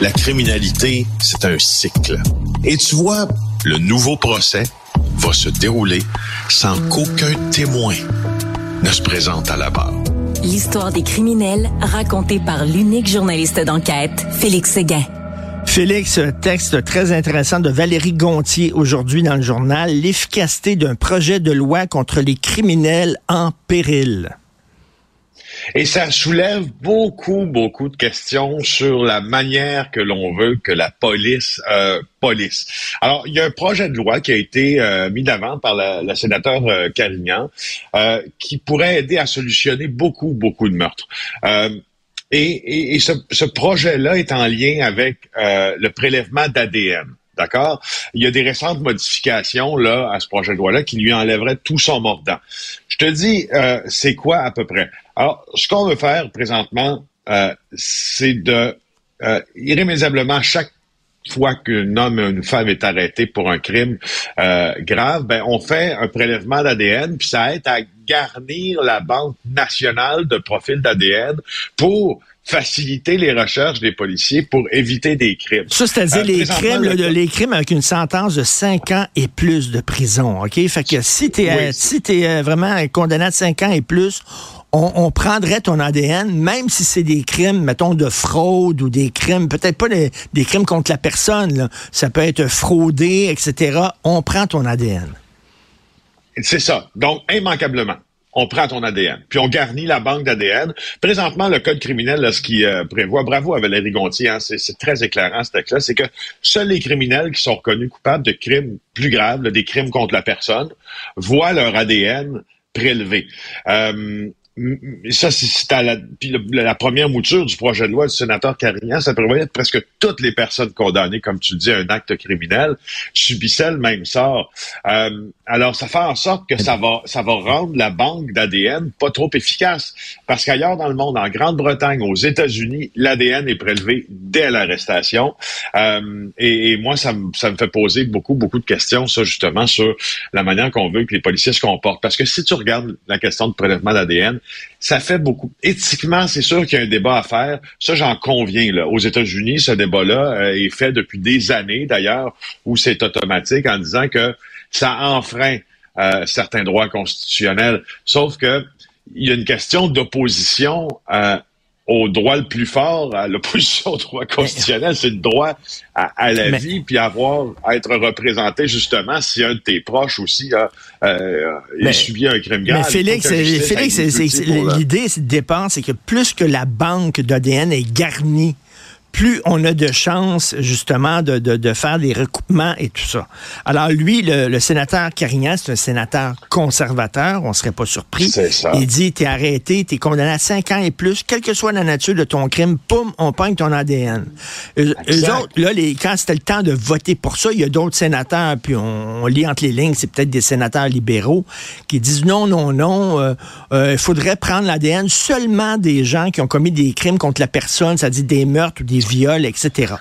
La criminalité, c'est un cycle. Et tu vois, le nouveau procès va se dérouler sans qu'aucun témoin ne se présente à la barre. L'histoire des criminels racontée par l'unique journaliste d'enquête, Félix Séguin. Félix, texte très intéressant de Valérie Gontier aujourd'hui dans le journal, l'efficacité d'un projet de loi contre les criminels en péril. Et ça soulève beaucoup, beaucoup de questions sur la manière que l'on veut que la police euh, police. Alors, il y a un projet de loi qui a été euh, mis d'avant par la, la sénateur euh, Carignan euh, qui pourrait aider à solutionner beaucoup, beaucoup de meurtres. Euh, et, et, et ce, ce projet-là est en lien avec euh, le prélèvement d'ADN. D'accord? Il y a des récentes modifications là à ce projet de loi-là qui lui enlèveraient tout son mordant. Je te dis, euh, c'est quoi à peu près? Alors, ce qu'on veut faire présentement, euh, c'est de euh, irrémédiablement chaque fois qu'un homme ou une femme est arrêté pour un crime euh, grave, ben on fait un prélèvement d'ADN, puis ça aide à garnir la banque nationale de profil d'ADN pour faciliter les recherches des policiers pour éviter des crimes. Ça, c'est-à-dire Euh, les crimes, le- les crimes avec une sentence de 5 ans et plus de prison, OK? Fait que si t'es Oui. euh, si t'es euh, vraiment condamné à 5 ans et plus, on, prendrait ton ADN, même si c'est des crimes, mettons, de fraude ou des crimes, peut-être pas des, crimes contre la personne, ça peut être fraudé, etc. On prend ton ADN. C'est ça. Donc, immanquablement, on prend ton ADN, puis on garnit la banque d'ADN. Présentement, le code criminel, là, ce qui euh, prévoit, bravo à Valérie Gontier, hein, c'est très éclairant ce texte-là, c'est que seuls les criminels qui sont reconnus coupables de crimes plus graves, des crimes contre la personne, voient leur ADN prélevé. Euh, ça, c'est- à la, la première mouture du projet de loi du sénateur Carignan, ça prévoyait que presque toutes les personnes condamnées, comme tu dis, à un acte criminel, subissaient le même sort. Euh, alors, ça fait en sorte que ça va, ça va rendre la banque d'ADN pas trop efficace. Parce qu'ailleurs dans le monde, en Grande-Bretagne, aux États-Unis, l'ADN est prélevé dès l'arrestation. Euh, et, et moi, ça me, ça me fait poser beaucoup, beaucoup de questions, ça, justement, sur la manière qu'on veut que les policiers se comportent. Parce que si tu regardes la question de prélèvement d'ADN, ça fait beaucoup. Éthiquement, c'est sûr qu'il y a un débat à faire. Ça, j'en conviens. Là. Aux États-Unis, ce débat-là euh, est fait depuis des années, d'ailleurs, où c'est automatique en disant que ça enfreint euh, certains droits constitutionnels. Sauf que il y a une question d'opposition euh, au droit le plus fort, à l'opposition au droit constitutionnel, c'est le droit à, à la Mais- vie, puis avoir à être représenté justement si un de tes proches aussi a euh, Mais- subit un crime grave. Mais Félix, justice Félix, euh, l'idée c'est de départ, c'est que plus que la banque d'ADN est garnie, plus on a de chances justement de, de, de faire des recoupements et tout ça. Alors lui, le, le sénateur Carignan, c'est un sénateur conservateur, on serait pas surpris. Ça. Il dit, t'es arrêté, t'es condamné à 5 ans et plus, quelle que soit la nature de ton crime, poum, on pogne ton ADN. Eux, eux autres, là, les, quand c'était le temps de voter pour ça, il y a d'autres sénateurs, puis on, on lit entre les lignes, c'est peut-être des sénateurs libéraux, qui disent non, non, non, euh, euh, il faudrait prendre l'ADN seulement des gens qui ont commis des crimes contre la personne, c'est-à-dire des meurtres ou des viols, etc.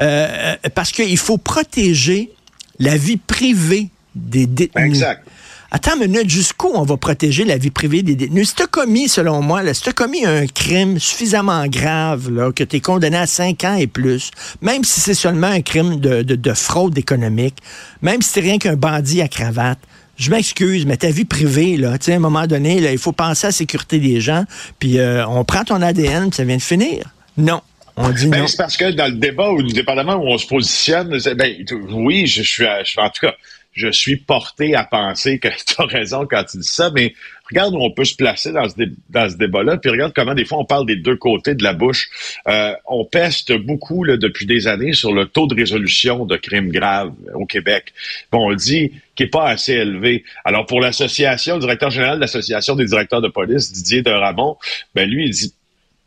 Euh, euh, parce qu'il faut protéger la vie privée des détenus. Exact. Attends une minute, jusqu'où on va protéger la vie privée des détenus? Si tu as commis, selon moi, là, si tu as commis un crime suffisamment grave, là, que tu es condamné à 5 ans et plus, même si c'est seulement un crime de, de- de fraude économique, même si c'est rien qu'un bandit à cravate, je m'excuse, mais ta vie privée, là, à un moment donné, là, il faut penser à la sécurité des gens, puis euh, on prend ton ADN, puis ça vient de finir. Non. On dit Ben, c'est parce que dans le débat, ou dépendamment où on se positionne, ben, oui, je, suis, je suis en tout cas, je suis porté à penser que tu as raison quand tu dis ça, mais regarde où on peut se placer dans ce, dé- dans ce débat-là, puis regarde comment des fois on parle des deux côtés de la bouche. Euh, on peste beaucoup là, depuis des années sur le taux de résolution de crimes graves au Québec. Bon, on le dit qui est pas assez élevé. Alors pour l'association, le directeur général de l'association des directeurs de police, Didier de Ramon, ben lui il dit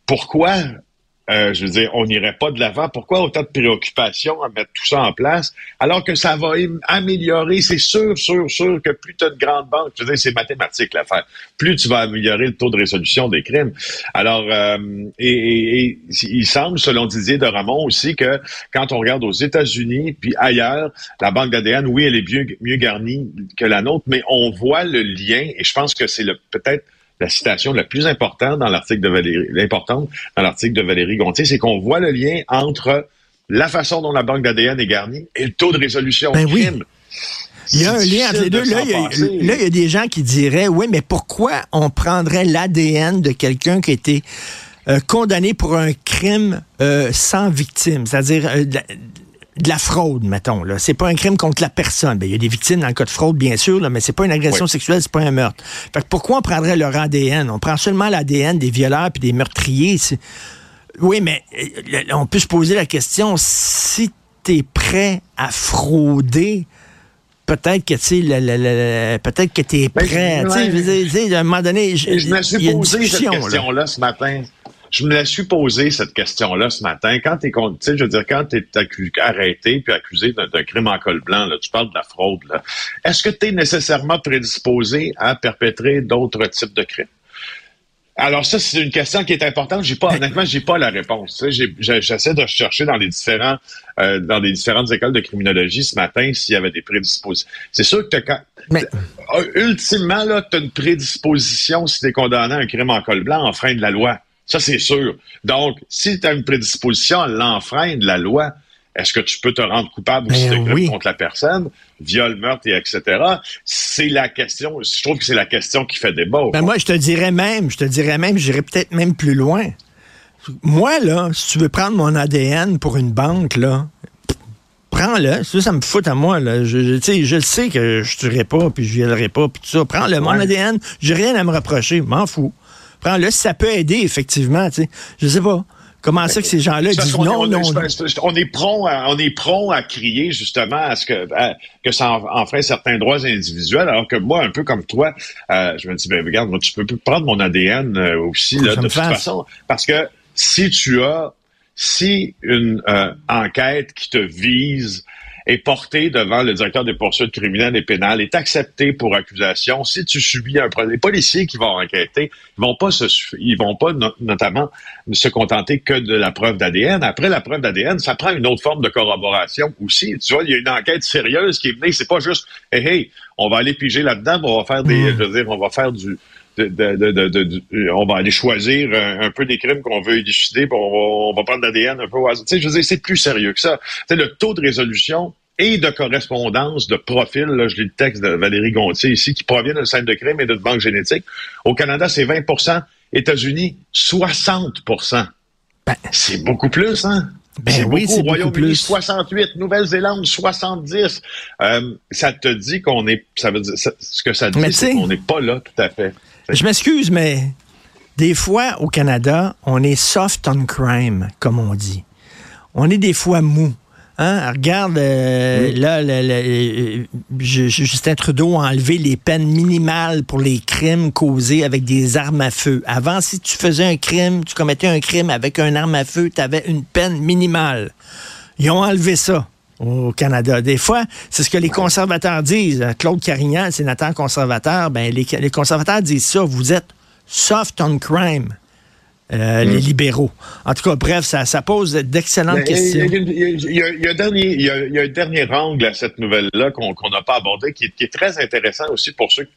pourquoi euh, je veux dire, on n'irait pas de l'avant. Pourquoi autant de préoccupations à mettre tout ça en place, alors que ça va améliorer, c'est sûr, sûr, sûr que plus tu as de grandes banques, je veux dire, c'est mathématique l'affaire, plus tu vas améliorer le taux de résolution des crimes. Alors, euh, il semble, selon Didier de Ramon aussi, que quand on regarde aux États-Unis, puis ailleurs, la banque d'ADN, oui, elle est mieux, mieux garnie que la nôtre, mais on voit le lien, et je pense que c'est le peut-être la citation la plus importante dans l'article de Valérie, l'importante dans l'article de Valérie Gontier, c'est qu'on voit le lien entre la façon dont la banque d'ADN est garnie et le taux de résolution ben crime. Il y a un lien entre les deux. Là il, y a, des gens qui diraient, oui, mais pourquoi on prendrait l'ADN de quelqu'un qui a été euh, condamné pour un crime euh, sans victime, c'est-à-dire euh, de la fraude, mettons. Là. C'est pas un crime contre la personne. Ben, il y a des victimes dans le cas de fraude, bien sûr, là, mais c'est pas une agression sexuelle, c'est pas un meurtre. Fait que pourquoi on prendrait leur ADN? On prend seulement l'ADN des violeurs puis des meurtriers. Oui, mais euh, on peut se poser la question, si tu es prêt à frauder, peut-être que tu peut-être que tu es ben, prêt. à un moment donné, je me suis posé cette question-là ce matin je me la suis posé cette question-là ce matin. Quand tu sais, je veux dire, quand tu es arrêté puis accusé d'un crime en col blanc, là, tu parles de la fraude, là. Est-ce que tu es nécessairement prédisposé à perpétrer d'autres types de crimes? Alors ça, c'est une question qui est importante. J'ai pas, honnêtement, j'ai pas la réponse. J'essaie de chercher dans les différents, euh, dans les différentes écoles de criminologie ce matin s'il y avait des prédispositions. C'est sûr que quand, Mais... Ultimement là, as une prédisposition si tu es condamné à un crime en col blanc, en frein de la loi. Ça, c'est sûr. Donc, si tu as une prédisposition à l'enfreindre, la loi, est-ce que tu peux te rendre coupable aussi ben de contre la personne, viol, meurtre et etc. C'est la question. Je trouve que c'est la question qui fait débat. Ben moi, je te dirais même, je te dirais même, j'irais peut-être même plus loin. Moi, là, si tu veux prendre mon ADN pour une banque, là, prends-le. Ça, ça me fout à moi. Là. Je, je, je sais que je tuerai pas, puis je violerai pas, puis tout ça. Prends-le. Mon ADN, j'ai rien à me reprocher. M'en fous. Prends-le, ça peut aider, effectivement. Tu sais. Je sais pas. Comment ça que ces gens-là disent non, non, On est prompt à, on est prompt à crier justement à ce que que ça enfreint certains droits individuels, alors que moi, un peu comme toi, euh, je me dis ben regarde, moi tu peux prendre mon ADN euh, aussi là, de toute façon, parce que si tu as si une euh, enquête qui te vise est porté devant le directeur des poursuites criminelles et pénales, est accepté pour accusation. Si tu subis un problème, les policiers qui vont enquêter, ils vont pas se, ils vont pas notamment se contenter que de la preuve d'ADN. Après la preuve d'ADN, ça prend une autre forme de corroboration aussi. Tu vois, il y a une enquête sérieuse qui est menée. C'est pas juste, hey, hey, on va aller piger là-dedans, on va faire des, mm. je veux dire, on va faire du, de, de, de, on va aller choisir un, peu des crimes qu'on veut élucider, puis on va, on va prendre l'ADN un peu au hasard. Tu sais, je veux dire, c'est plus sérieux que ça. Tu sais, le taux de résolution et de correspondance, de profil, là, je lis le texte de Valérie Gontier ici, qui provient d'un centre de crime et d'une banque génétique. Au Canada, c'est 20% États-Unis, 60% ben, C'est beaucoup plus, hein? Ben oui, c'est Royaume-Uni, 68%, Nouvelle-Zélande, 70. Euh, ça te dit qu'on est, ça veut dire, ce que ça dit, c'est qu'on n'est pas là tout à fait. Je m'excuse, mais des fois, au Canada, on est soft on crime, comme on dit. On est des fois mou. Hein? Regarde, euh, là, euh, Justin Trudeau a enlevé les peines minimales pour les crimes causés avec des armes à feu. Avant, si tu faisais un crime, tu commettais un crime avec un arme à feu, tu avais une peine minimale. Ils ont enlevé ça au Canada. Des fois, c'est ce que les conservateurs disent. Claude Carignan, sénateur conservateur, ben, les, les conservateurs disent ça. Vous êtes soft on crime. Euh, les mm. libéraux. En tout cas, bref, ça, ça pose d'excellentes questions. Il y, a, un dernier, il y a, un dernier angle à cette nouvelle-là qu'on n'a pas abordé, qui est, très intéressant aussi pour ceux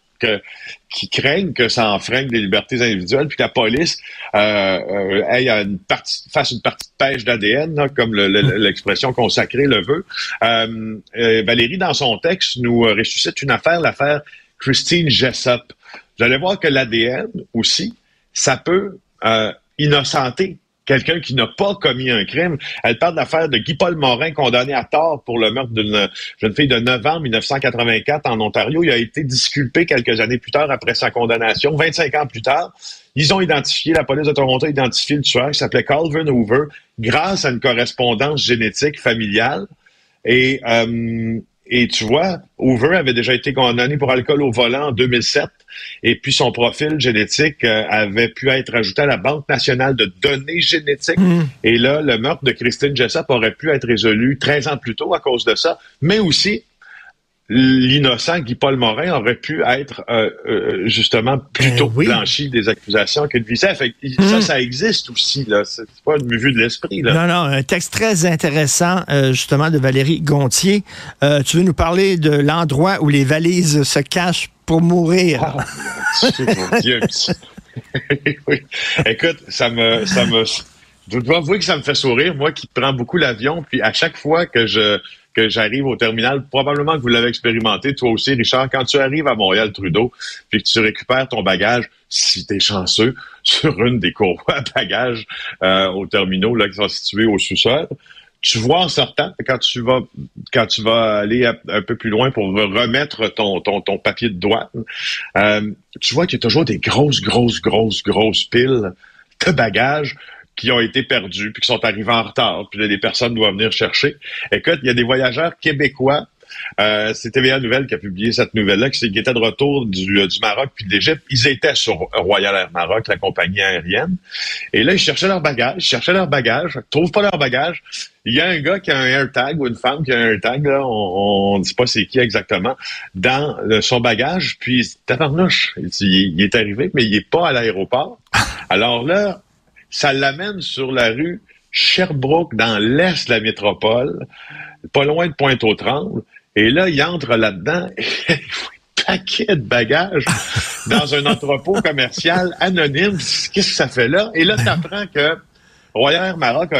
qui craignent que ça enfreigne des libertés individuelles, puis que la police euh, euh ait une partie, fasse une partie de pêche d'ADN, comme mm. l'expression consacrée le veut. Euh, euh, Valérie, dans son texte, nous ressuscite une affaire, l'affaire Christine Jessop. Vous allez voir que l'ADN aussi, ça peut innocenté, quelqu'un qui n'a pas commis un crime. Elle parle de l'affaire de Guy-Paul Morin, condamné à tort pour le meurtre d'une jeune fille de 9 ans en 1984 en Ontario. Il a été disculpé quelques années plus tard après sa condamnation. 25 ans plus tard, ils ont identifié, la police de Toronto a identifié le tueur qui s'appelait Calvin Hoover grâce à une correspondance génétique familiale. Et euh, et tu vois, Hoover avait déjà été condamné pour alcool au volant en 2007. Et puis son profil génétique euh, avait pu être ajouté à la Banque nationale de données génétiques. Hmm. Et là, le meurtre de Christine Jessup aurait pu être résolu 13 ans plus tôt à cause de ça. Mais aussi, l'innocent Guy-Paul Morin aurait pu être euh, euh, justement plutôt Ben oui. blanchi des accusations qu'il visait. Fait que Hmm. Ça, ça existe aussi. là. C'est pas une vue de l'esprit. là. Non, non, un texte très intéressant, euh, justement, de Valérie Gontier. Euh, tu veux nous parler de l'endroit où les valises se cachent pour mourir? Ah, mon Dieu, oui. Écoute, ça me, ça me, je dois avouer que ça me fait sourire, moi qui prends beaucoup l'avion, puis à chaque fois que je, que j'arrive au terminal, probablement que vous l'avez expérimenté, toi aussi, Richard, quand tu arrives à Montréal-Trudeau, puis que tu récupères ton bagage, si t'es chanceux, sur une des courroies à bagages euh, aux terminaux là, qui sont situés au sous-sol, tu vois en sortant, quand tu vas quand tu vas aller un un peu plus loin pour remettre ton, ton, ton papier de douane, euh, tu vois qu'il y a toujours des grosses, grosses, grosses, grosses piles de bagages qui ont été perdus, puis qui sont arrivés en retard, puis là, des personnes doivent venir chercher. Écoute, il y a des voyageurs québécois euh, c'est TVA Nouvelle qui a publié cette nouvelle-là, qui, qui était de retour du, euh, du Maroc puis de l'Égypte. Ils étaient sur Royal Air Maroc, la compagnie aérienne. Et là, ils cherchaient leur bagage, ils cherchaient leur bagage, ils trouvent pas leur bagage. Il y a un gars qui a un AirTag ou une femme qui a un AirTag, là, on ne dit pas c'est qui exactement, dans euh, son bagage. Puis, tabarnouche, il, il est arrivé, mais il est pas à l'aéroport. Alors là, ça l'amène sur la rue Sherbrooke, dans l'est de la métropole, pas loin de Pointe-aux-Trembles. Et là, il entre là-dedans et il voit un paquet de bagages dans un entrepôt commercial anonyme. Qu'est-ce que ça fait là? Et là, tu apprends que Royal Air Maroc,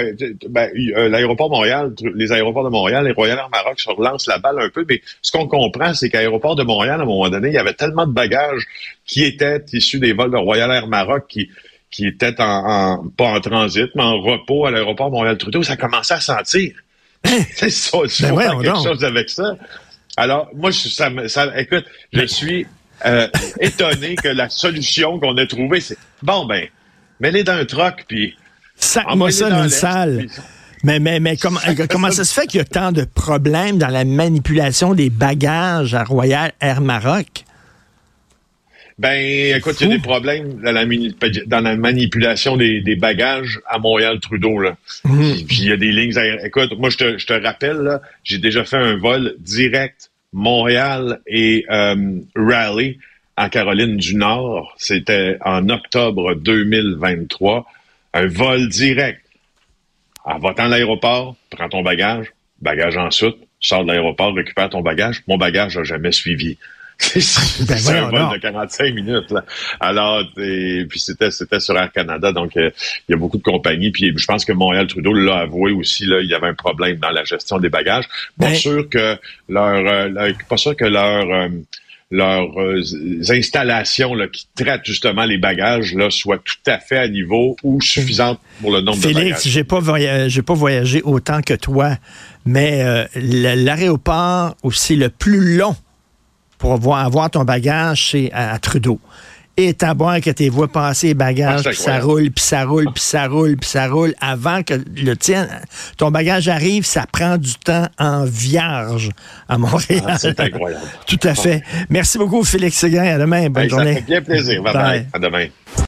ben, euh, l'aéroport Montréal, les aéroports de Montréal et Royal Air Maroc se relancent la balle un peu, mais ce qu'on comprend, c'est qu'à l'aéroport de Montréal, à un moment donné, il y avait tellement de bagages qui étaient issus des vols de Royal Air Maroc qui qui étaient en, en- pas en transit, mais en repos à l'aéroport Montréal-Trudeau, ça commençait à sentir. C'est ça, il Ben faire quelque donc. chose avec ça. Alors, moi, je- ça, écoute, je suis euh, étonné que la solution qu'on a trouvée, c'est bon, ben, mets-les dans un troc, puis Sac-moi envoie-les ça dans une salle. mais, mais comment, euh, comment ça se fait qu'il y a tant de problèmes dans la manipulation des bagages à Royal Air Maroc? Ben, écoute, il y a des problèmes dans la, mani- dans la manipulation des, des bagages à Montréal-Trudeau. Là. Puis, puis il y a des lignes aériennes. Écoute, moi, je te, je te rappelle, là, j'ai déjà fait un vol direct Montréal et euh, Raleigh en Caroline du Nord. C'était en octobre 2023. Un vol direct. En va-t'en à l'aéroport, prends ton bagage, bagage en soute, sors de l'aéroport, récupère ton bagage. Mon bagage n'a jamais suivi. C'est Ben un vol de 45 minutes. Là. Alors, et puis c'était c'était sur Air Canada, donc euh, il y a beaucoup de compagnies. Puis je pense que Montréal Trudeau l'a avoué aussi. Là, il y avait un problème dans la gestion des bagages. Pas Ben- sûr que leur, euh, leur- pas sûr que leur euh, leurs euh, installations là, qui traitent justement les bagages là, soient tout à fait à niveau ou suffisantes pour le nombre de Félix, bagages. j'ai pas, pas voyagé autant que toi, mais euh, l'aéroport aussi le plus long pour avoir, avoir ton bagage, c'est à, à Trudeau. Et boire que tes voix passer les bagages, Ah, puis ça roule, puis ça roule, puis ça roule, puis ça roule, avant que le tien, ton bagage arrive, ça prend du temps en vierge à Montréal. Ah, c'est incroyable. Tout à fait. Merci beaucoup, Félix Séguin. À demain. Bonne Hey, ça journée. fait bien plaisir. Bye bye. Bye. À demain.